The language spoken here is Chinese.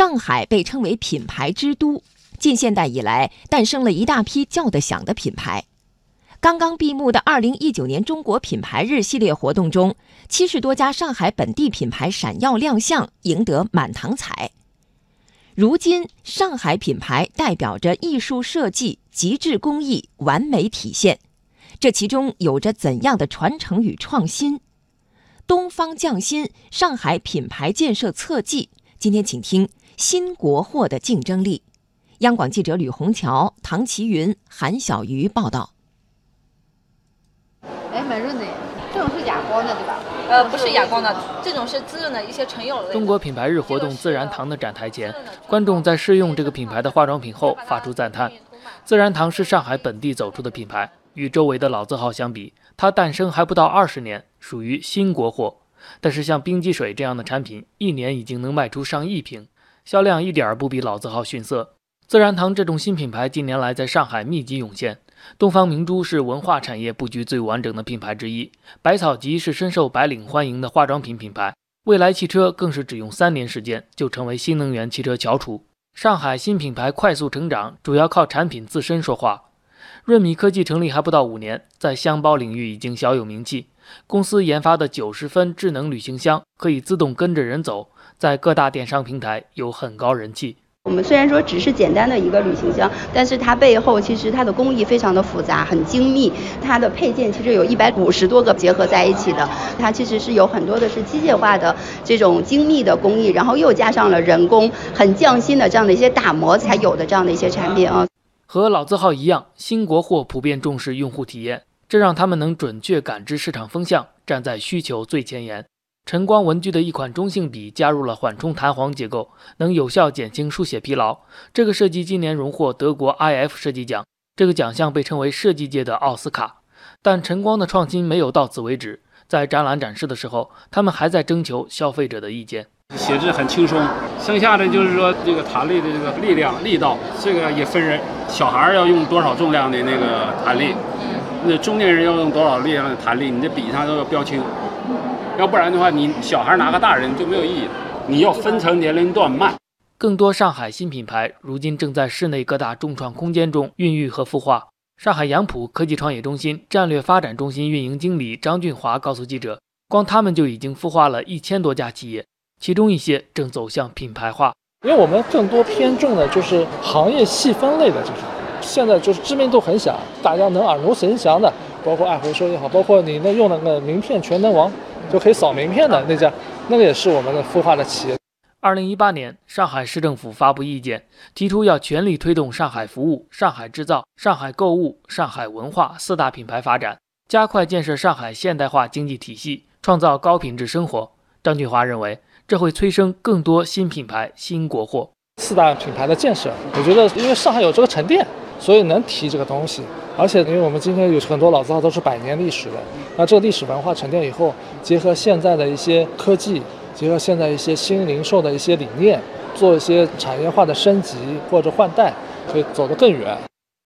上海被称为品牌之都，近现代以来诞生了一大批叫得响的品牌。刚刚闭幕的二零一九年中国品牌日系列活动中，七十多家上海本地品牌闪耀亮相，赢得满堂彩。如今，上海品牌代表着艺术设计、极致工艺、完美体现，这其中有着怎样的传承与创新？东方匠心上海品牌建设侧记，今天请听新国货的竞争力。央广记者吕红桥、唐奇云、韩小鱼报道。哎，蛮润的，这种是哑光的对吧？呃，不是哑光的，这种是滋润的一些纯油的。中国品牌日活动自然堂的展台前，观众在试用这个品牌的化妆品后发出赞叹。自然堂是上海本地走出的品牌，与周围的老字号相比，它诞生还不到二十年，属于新国货。但是像冰肌水这样的产品，一年已经能卖出上亿瓶，销量一点不比老字号逊色。自然堂这种新品牌近年来在上海密集涌现。东方明珠是文化产业布局最完整的品牌之一，百草集是深受白领欢迎的化妆品品牌，蔚来汽车更是只用三年时间就成为新能源汽车翘楚。上海新品牌快速成长，主要靠产品自身说话。润米科技成立还不到五年，在箱包领域已经小有名气。公司研发的九十分智能旅行箱可以自动跟着人走，在各大电商平台有很高人气。我们虽然说只是简单的一个旅行箱，但是它背后其实它的工艺非常的复杂，很精密。它的配件其实有一百五十多个结合在一起的，它其实是有很多的是机械化的这种精密的工艺，然后又加上了人工很匠心的这样的一些打磨才有的这样的一些产品啊。和老字号一样，新国货普遍重视用户体验，这让他们能准确感知市场风向，站在需求最前沿。晨光文具的一款中性笔加入了缓冲弹簧结构，能有效减轻书写疲劳。这个设计今年荣获德国 IF 设计奖，这个奖项被称为设计界的奥斯卡。但晨光的创新没有到此为止，在展览展示的时候，他们还在征求消费者的意见。写字很轻松，剩下的就是说这个弹力的这个力量、力道，这个也分人。小孩要用多少重量的那个弹力，那中年人要用多少力量的弹力，你这笔上都要标清。要不然的话，你小孩拿个大人就没有意义。你要分成年龄段卖。更多上海新品牌如今正在室内各大众创空间中孕育和孵化。上海杨浦科技创业中心战略发展中心运营经理张俊华告诉记者，光他们就已经孵化了一千多家企业，其中一些正走向品牌化。因为我们更多偏重的就是行业细分类的这种，现在就是知名度很响，大家能耳熟能详的，包括爱回收也好，包括你那用那个名片全能王。就可以扫名片的那家，那个也是我们的孵化的企业。二零一八年，上海市政府发布意见，提出要全力推动上海服务、上海制造、上海购物、上海文化四大品牌发展，加快建设上海现代化经济体系，创造高品质生活。张俊华认为，这会催生更多新品牌、新国货。四大品牌的建设，我觉得，因为上海有这个沉淀，所以能提这个东西。而且，因为我们今天有很多老字号都是百年历史的，那这个历史文化沉淀以后，结合现在的一些科技，结合现在一些新零售的一些理念，做一些产业化的升级或者换代，可以走得更远。